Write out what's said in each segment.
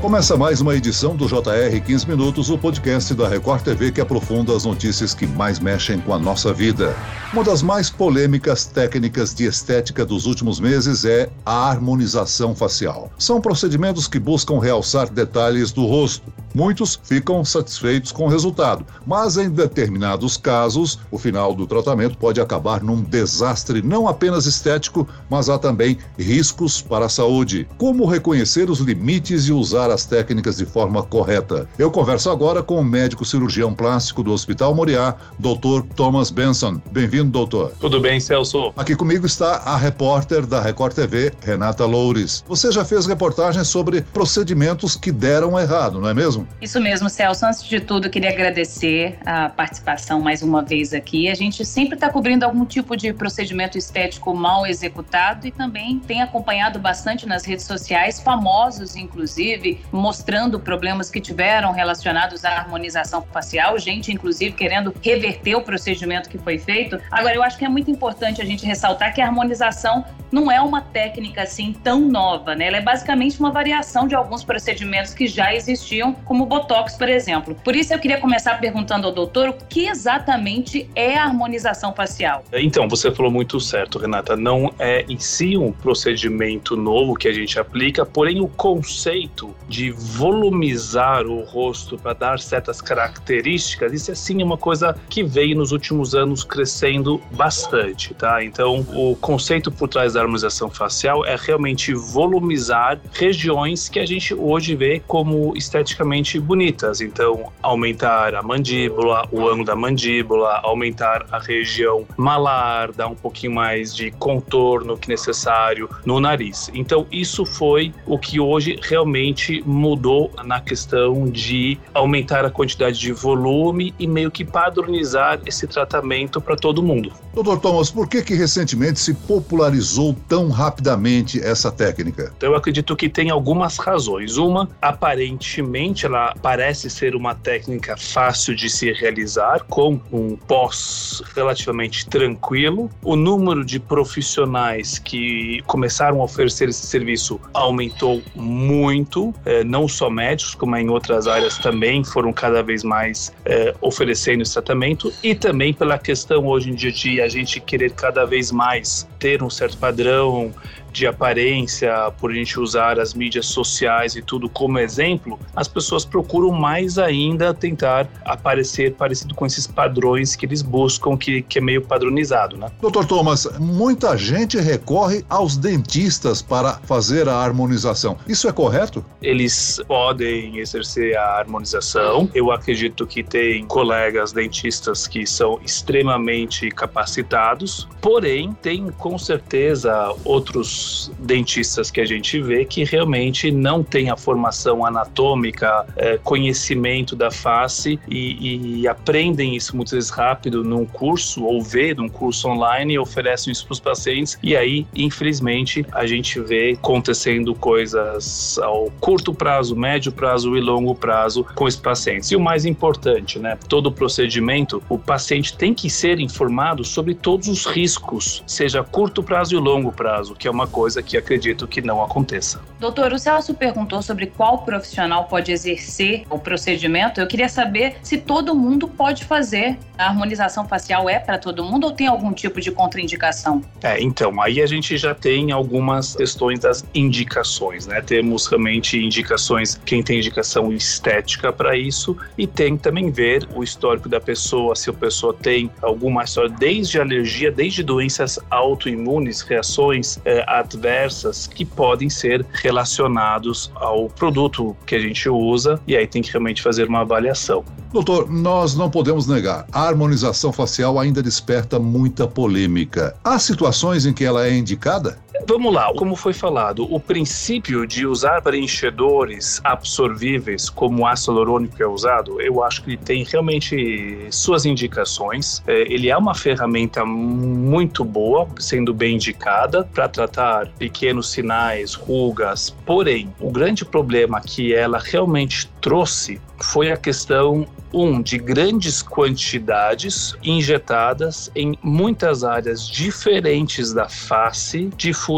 Começa mais uma edição do JR 15 Minutos, o podcast da Record TV que aprofunda as notícias que mais mexem com a nossa vida. Uma das mais polêmicas técnicas de estética dos últimos meses é a harmonização facial. São procedimentos que buscam realçar detalhes do rosto. Muitos ficam satisfeitos com o resultado, mas em determinados casos, o final do tratamento pode acabar num desastre não apenas estético, mas há também riscos para a saúde. Como reconhecer os limites e usar as técnicas de forma correta. Eu converso agora com o médico cirurgião plástico do Hospital Moriá, Dr. Thomas Benson. Bem-vindo, doutor. Tudo bem, Celso? Aqui comigo está a repórter da Record TV, Renata Loures. Você já fez reportagens sobre procedimentos que deram errado, não é mesmo? Isso mesmo, Celso. Antes de tudo, queria agradecer a participação mais uma vez aqui. A gente sempre está cobrindo algum tipo de procedimento estético mal executado e também tem acompanhado bastante nas redes sociais, famosos inclusive, mostrando problemas que tiveram relacionados à harmonização facial, gente, inclusive, querendo reverter o procedimento que foi feito. Agora, eu acho que é muito importante a gente ressaltar que a harmonização não é uma técnica assim tão nova, né? Ela é basicamente uma variação de alguns procedimentos que já existiam, como o Botox, por exemplo. Por isso, eu queria começar perguntando ao doutor o que exatamente é a harmonização facial. Então, você falou muito certo, Renata. Não é em si um procedimento novo que a gente aplica, porém, o conceito de volumizar o rosto para dar certas características, isso é sim uma coisa que veio nos últimos anos crescendo bastante, tá? Então, o conceito por trás da harmonização facial é realmente volumizar regiões que a gente hoje vê como esteticamente bonitas. Então, aumentar a mandíbula, o ângulo da mandíbula, aumentar a região malar, dar um pouquinho mais de contorno que necessário no nariz. Então, isso foi o que hoje realmente mudou na questão de aumentar a quantidade de volume e meio que padronizar esse tratamento para todo mundo. Doutor Thomas, por que que recentemente se popularizou tão rapidamente essa técnica? Então, eu acredito que tem algumas razões. Uma, aparentemente, ela parece ser uma técnica fácil de se realizar, com um pós relativamente tranquilo. O número de profissionais que começaram a oferecer esse serviço aumentou muito é, não só médicos, como em outras áreas também foram cada vez mais é, oferecendo esse tratamento, e também pela questão hoje em dia de a gente querer cada vez mais ter um certo padrão de aparência, por a gente usar as mídias sociais e tudo como exemplo, as pessoas procuram mais ainda tentar aparecer parecido com esses padrões que eles buscam, que, que é meio padronizado, né? Doutor Thomas, muita gente recorre aos dentistas para fazer a harmonização. Isso é correto? Eles podem exercer a harmonização. Eu acredito que tem colegas dentistas que são extremamente capacitados, porém, tem com certeza outros dentistas que a gente vê que realmente não tem a formação anatômica, é, conhecimento da face e, e, aprendem isso vezes rápido num curso ou vê num curso online e oferecem isso para os pacientes e aí, infelizmente, a gente vê acontecendo coisas ao curto prazo, médio prazo e longo prazo com esses pacientes. E o mais importante, né? Todo procedimento, o paciente tem que ser informado sobre todos os riscos, seja curto prazo e longo prazo, que é uma coisa que acredito que não aconteça. Doutor, o Celso perguntou sobre qual profissional pode exercer o procedimento. Eu queria saber se todo mundo pode fazer. A harmonização facial é para todo mundo ou tem algum tipo de contraindicação? É, então, aí a gente já tem algumas questões das indicações, né? Temos realmente indicações, quem tem indicação estética para isso, e tem também ver o histórico da pessoa, se a pessoa tem alguma história, desde alergia, desde doenças autoimunes, reações é, adversas que podem ser relacionados ao produto que a gente usa e aí tem que realmente fazer uma avaliação. Doutor, nós não podemos negar, a harmonização facial ainda desperta muita polêmica. Há situações em que ela é indicada? Vamos lá, como foi falado, o princípio de usar preenchedores absorvíveis como o ácido hialurônico é usado, eu acho que tem realmente suas indicações. É, ele é uma ferramenta muito boa, sendo bem indicada para tratar pequenos sinais, rugas. Porém, o grande problema que ela realmente trouxe foi a questão Um, de grandes quantidades injetadas em muitas áreas diferentes da face,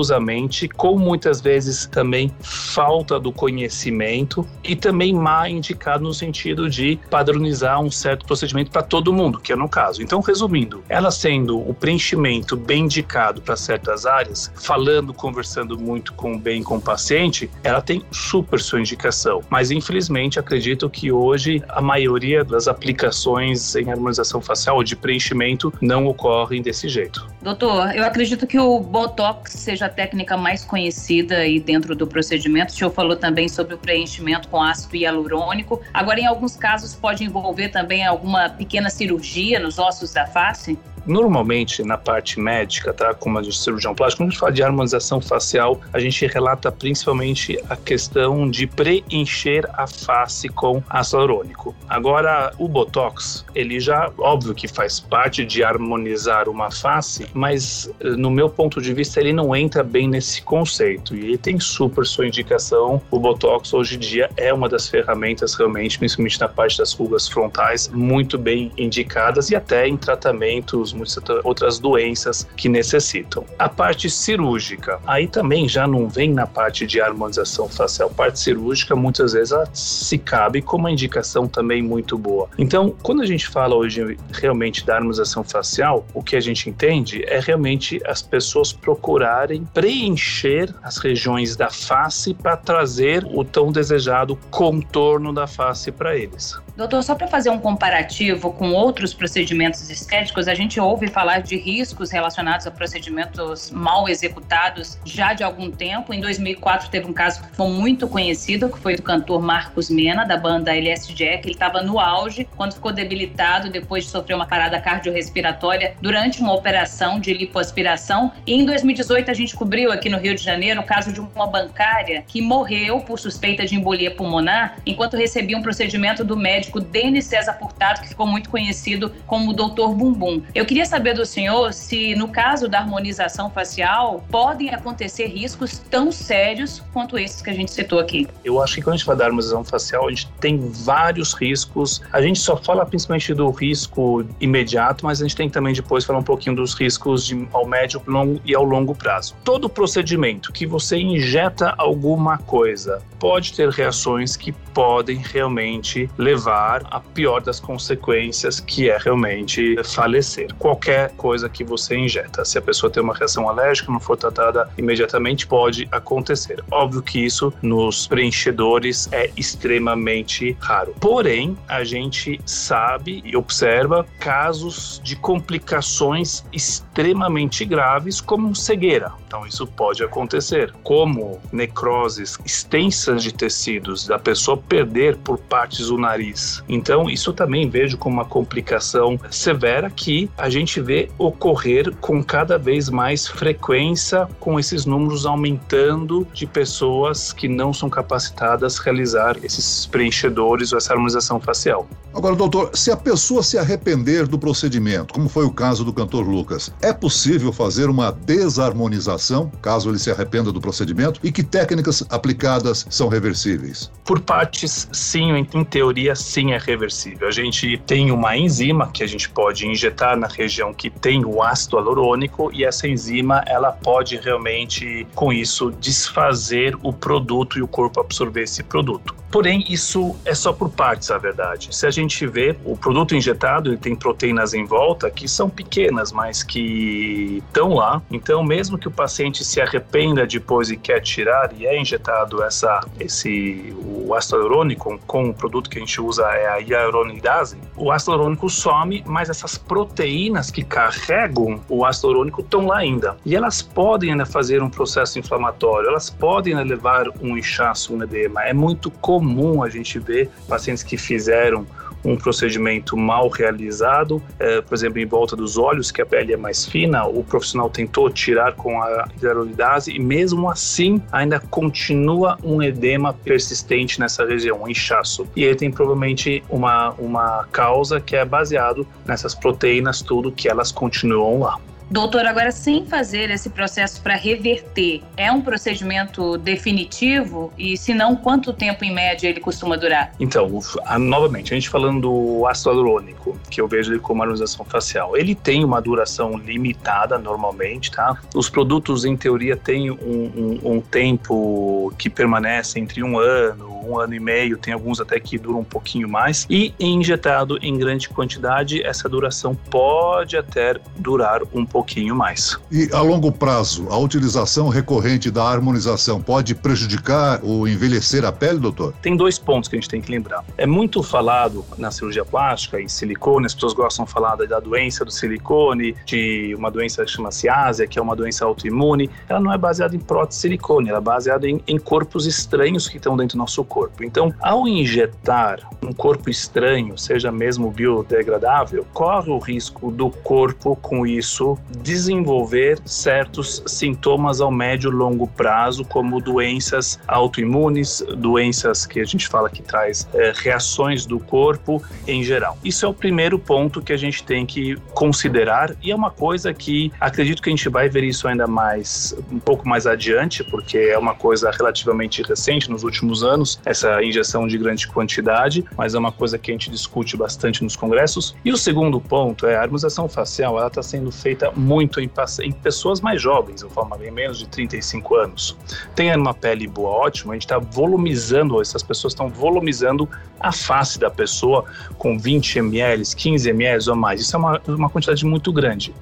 difusamente, com muitas vezes também falta do conhecimento e também má indicado no sentido de padronizar um certo procedimento para todo mundo, que é no caso. Então, resumindo, ela sendo o preenchimento bem indicado para certas áreas, falando, conversando muito com bem com o paciente, ela tem super sua indicação. Mas infelizmente acredito que hoje a maioria das aplicações em harmonização facial ou de preenchimento não ocorrem desse jeito. Doutor, eu acredito que o Botox seja técnica mais conhecida aí dentro do procedimento. O senhor falou também sobre o preenchimento com ácido hialurônico. Agora, em alguns casos, pode envolver também alguma pequena cirurgia nos ossos da face? Normalmente, na parte médica, tá, como a de cirurgião plástico, quando a gente fala de harmonização facial, a gente relata principalmente a questão de preencher a face com ácido hialurônico. Agora, o Botox, ele já, óbvio que faz parte de harmonizar uma face, mas eh, no meu ponto de vista, ele não entra bem nesse conceito. E ele tem super sua indicação. O Botox, hoje em dia, é uma das ferramentas realmente, principalmente na parte das rugas frontais, muito bem indicadas e até em tratamentos muitas outras doenças que necessitam. A parte cirúrgica, aí também já não vem na parte de harmonização facial. A parte cirúrgica, muitas vezes, ela se cabe com uma indicação também muito boa. Então, quando a gente fala hoje realmente da harmonização facial, o que a gente entende é realmente as pessoas procurarem preencher as regiões da face para trazer o tão desejado contorno da face para eles. Doutor, só para fazer um comparativo com outros procedimentos estéticos, a gente ouve falar de riscos relacionados a procedimentos mal executados já de algum tempo. Em 2004 teve um caso que foi muito conhecido, que foi do cantor Marcos Mena, da banda LS Jack. Ele estava no auge quando ficou debilitado depois de sofrer uma parada cardiorrespiratória durante uma operação de lipoaspiração. E em 2018 a gente cobriu aqui no Rio de Janeiro o caso de uma bancária que morreu por suspeita de embolia pulmonar enquanto recebia um procedimento do médico Denis César Furtado, que ficou muito conhecido como o Dr. Bumbum. Eu queria saber do senhor se, no caso da harmonização facial, podem acontecer riscos tão sérios quanto esses que a gente citou aqui. Eu acho que quando a gente fala da harmonização facial, a gente tem vários riscos. A gente só fala principalmente do risco imediato, mas a gente tem também depois falar um pouquinho dos riscos de, ao médio longo e ao longo prazo. Todo procedimento que você injeta alguma coisa pode ter reações que podem realmente levar levar a pior das consequências, que é realmente falecer. Qualquer coisa que você injeta, se a pessoa tem uma reação alérgica, não for tratada imediatamente, pode acontecer. Óbvio que isso nos preenchedores é extremamente raro. Porém, a gente sabe e observa casos de complicações extremamente graves, como cegueira. Então, isso pode acontecer, como necroses extensas de tecidos, da pessoa perder por partes do nariz então, isso também vejo como uma complicação severa que a gente vê ocorrer com cada vez mais frequência, com esses números aumentando de pessoas que não são capacitadas a realizar esses preenchedores ou essa harmonização facial. Agora, doutor, se a pessoa se arrepender do procedimento, como foi o caso do cantor Lucas, é possível fazer uma desarmonização, caso ele se arrependa do procedimento? E que técnicas aplicadas são reversíveis? Por partes, sim, em teoria, sim é reversível. A gente tem uma enzima que a gente pode injetar na região que tem o ácido hialurônico e essa enzima ela pode realmente com isso desfazer o produto e o corpo absorver esse produto. Porém, isso é só por partes, a verdade. Se a gente vê o produto injetado, ele tem proteínas em volta que são pequenas, mas que estão lá. Então, mesmo que o paciente se arrependa depois e quer tirar e é injetado essa esse o ácido hialurônico com o produto que a gente usa é a hialuronidase, o ácido hialurônico some, mas essas proteínas que carregam o ácido hialurônico estão lá ainda. E elas podem ainda fazer um processo inflamatório, elas podem levar um inchaço, um edema. É muito comum a gente ver pacientes que fizeram um procedimento mal realizado, é, por exemplo, em volta dos olhos, que a pele é mais fina, o profissional tentou tirar com a hialuronidase e mesmo assim ainda continua um edema persistente nessa região, um inchaço. E ele tem provavelmente uma, uma causa que é baseado nessas proteínas tudo que elas continuam lá. Doutor, agora sem fazer esse processo para reverter, é um procedimento definitivo? E se não, quanto tempo em média ele costuma durar? Então, novamente, a gente falando do ácido hialurônico, que eu vejo ele como harmonização facial, ele tem uma duração limitada normalmente, tá? Os produtos, em teoria, têm um, um, um tempo que permanece entre um ano, um ano e meio, tem alguns até que duram um pouquinho mais. E injetado em grande quantidade, essa duração pode até durar um pouquinho mais. E a longo prazo, a utilização recorrente da harmonização pode prejudicar ou envelhecer a pele, doutor? Tem dois pontos que a gente tem que lembrar. É muito falado na cirurgia plástica e silicone, as pessoas gostam de falar da doença do silicone, de uma doença que chama-se ásia, que é uma doença autoimune. Ela não é baseada em prótese silicone, ela é baseada em, em corpos estranhos que estão dentro do nosso corpo. Então, ao injetar um corpo estranho, seja mesmo biodegradável, corre o risco do corpo, com isso, desenvolver certos sintomas ao médio e longo prazo, como doenças autoimunes, doenças que a gente fala que traz é, reações do corpo em geral. Isso é o primeiro ponto que a gente tem que considerar e é uma coisa que acredito que a gente vai ver isso ainda mais um pouco mais adiante, porque é uma coisa relativamente recente nos últimos anos essa injeção de grande quantidade, mas é uma coisa que a gente discute bastante nos congressos. E o segundo ponto é a harmonização facial, ela está sendo feita muito em, em, pessoas mais jovens, eu falo em menos de 35 anos. Tem uma pele boa, ótima, a gente está volumizando, essas pessoas estão volumizando a face da pessoa com 20 ml, 15 ml ou mais. Isso é uma, uma quantidade muito grande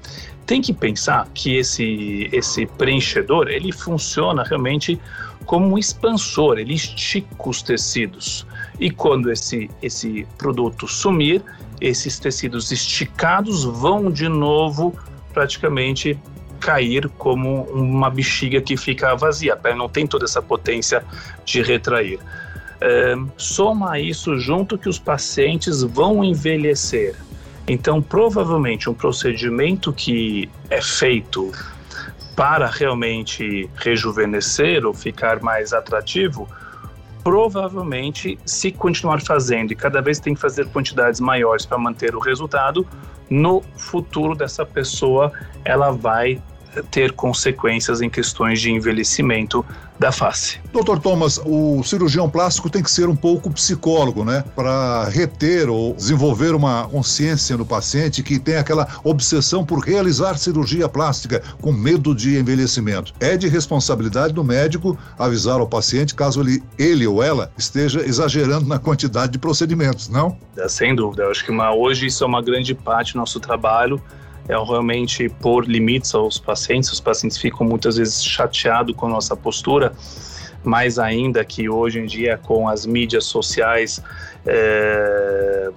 tem que pensar que esse, esse preenchedor ele funciona realmente como um expansor, ele estica os tecidos. E quando esse, esse produto sumir, esses tecidos esticados vão de novo praticamente cair como uma bexiga que fica vazia, a pele não tem toda essa potência de retrair. É, soma isso junto que os pacientes vão envelhecer. Então, provavelmente, um procedimento que é feito para realmente rejuvenescer ou ficar mais atrativo, provavelmente, se continuar fazendo e cada vez tem que fazer quantidades maiores para manter o resultado, no futuro dessa pessoa ela vai ter consequências em questões de envelhecimento da face. Doutor Thomas, o cirurgião plástico tem que ser um pouco psicólogo, né? Para reter ou desenvolver uma consciência no paciente que tem aquela obsessão por realizar cirurgia plástica com medo de envelhecimento. É de responsabilidade do médico avisar ao paciente caso ele, ele ou ela esteja exagerando na quantidade de procedimentos, não? É, sem dúvida. Eu acho que uma, hoje isso é uma grande parte do nosso trabalho é realmente pôr limites aos pacientes. Os pacientes ficam muitas vezes chateados com a nossa postura, mais ainda que hoje em dia com as mídias sociais é,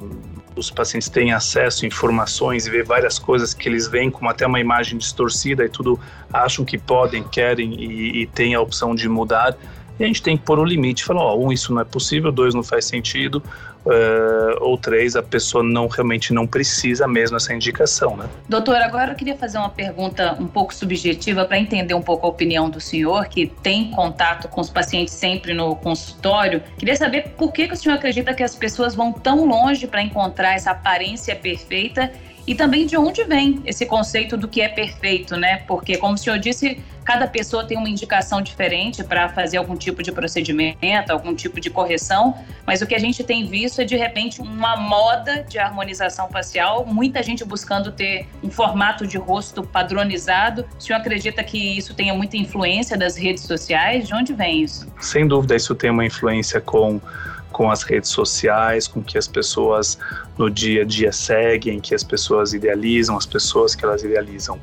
os pacientes têm acesso a informações e vê várias coisas que eles veem como até uma imagem distorcida e tudo acham que podem, querem e, e têm a opção de mudar. E a gente tem que pôr o limite, falar, ó, um, isso não é possível, dois, não faz sentido, uh, ou três, a pessoa não realmente não precisa mesmo essa indicação, né? Doutor, agora eu queria fazer uma pergunta um pouco subjetiva para entender um pouco a opinião do senhor, que tem contato com os pacientes sempre no consultório. Queria saber por que, que o senhor acredita que as pessoas vão tão longe para encontrar essa aparência perfeita e também de onde vem esse conceito do que é perfeito, né? Porque, como o senhor disse, cada pessoa tem uma indicação diferente para fazer algum tipo de procedimento, algum tipo de correção, mas o que a gente tem visto é, de repente, uma moda de harmonização facial, muita gente buscando ter um formato de rosto padronizado. O senhor acredita que isso tenha muita influência das redes sociais? De onde vem isso? Sem dúvida, isso tem uma influência com com as redes sociais, com que as pessoas no dia a dia seguem, que as pessoas idealizam, as pessoas que elas idealizam.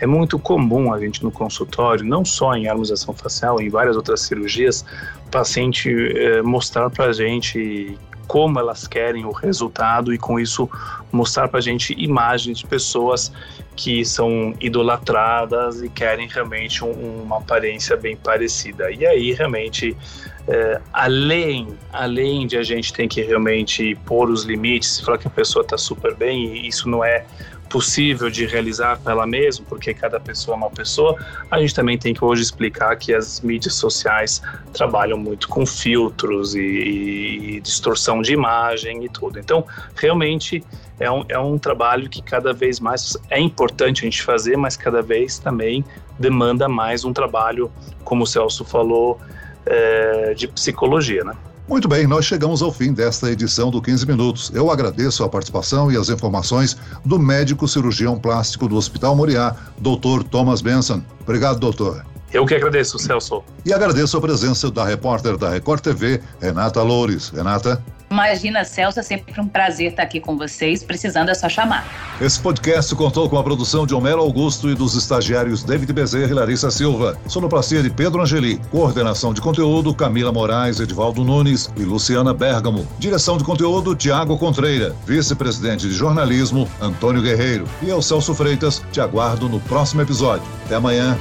É muito comum a gente no consultório, não só em harmonização facial, em várias outras cirurgias, paciente eh, mostrar para a gente como elas querem o resultado e com isso mostrar para a gente imagens de pessoas que são idolatradas e querem realmente um, uma aparência bem parecida. E aí realmente é, além, além de a gente ter que realmente pôr os limites, falar que a pessoa está super bem e isso não é possível de realizar para ela mesma, porque cada pessoa é uma pessoa, a gente também tem que hoje explicar que as mídias sociais trabalham muito com filtros e, e distorção de imagem e tudo. Então, realmente é um, é um trabalho que cada vez mais é importante a gente fazer, mas cada vez também demanda mais um trabalho, como o Celso falou, é, de psicologia, né? Muito bem, nós chegamos ao fim desta edição do 15 Minutos. Eu agradeço a participação e as informações do médico cirurgião plástico do Hospital Moriá, Dr. Thomas Benson. Obrigado, doutor. Eu que agradeço, Celso. E agradeço a presença da repórter da Record TV, Renata Loures. Renata. Imagina, Celso, é sempre um prazer estar aqui com vocês. Precisando é só chamar. Esse podcast contou com a produção de Homero Augusto e dos estagiários David Bezerra e Larissa Silva. Sonoplastia de Pedro Angeli. Coordenação de conteúdo Camila Moraes, Edvaldo Nunes e Luciana Bergamo. Direção de conteúdo Tiago Contreira. Vice-presidente de jornalismo Antônio Guerreiro. E eu, Celso Freitas, te aguardo no próximo episódio. Até amanhã.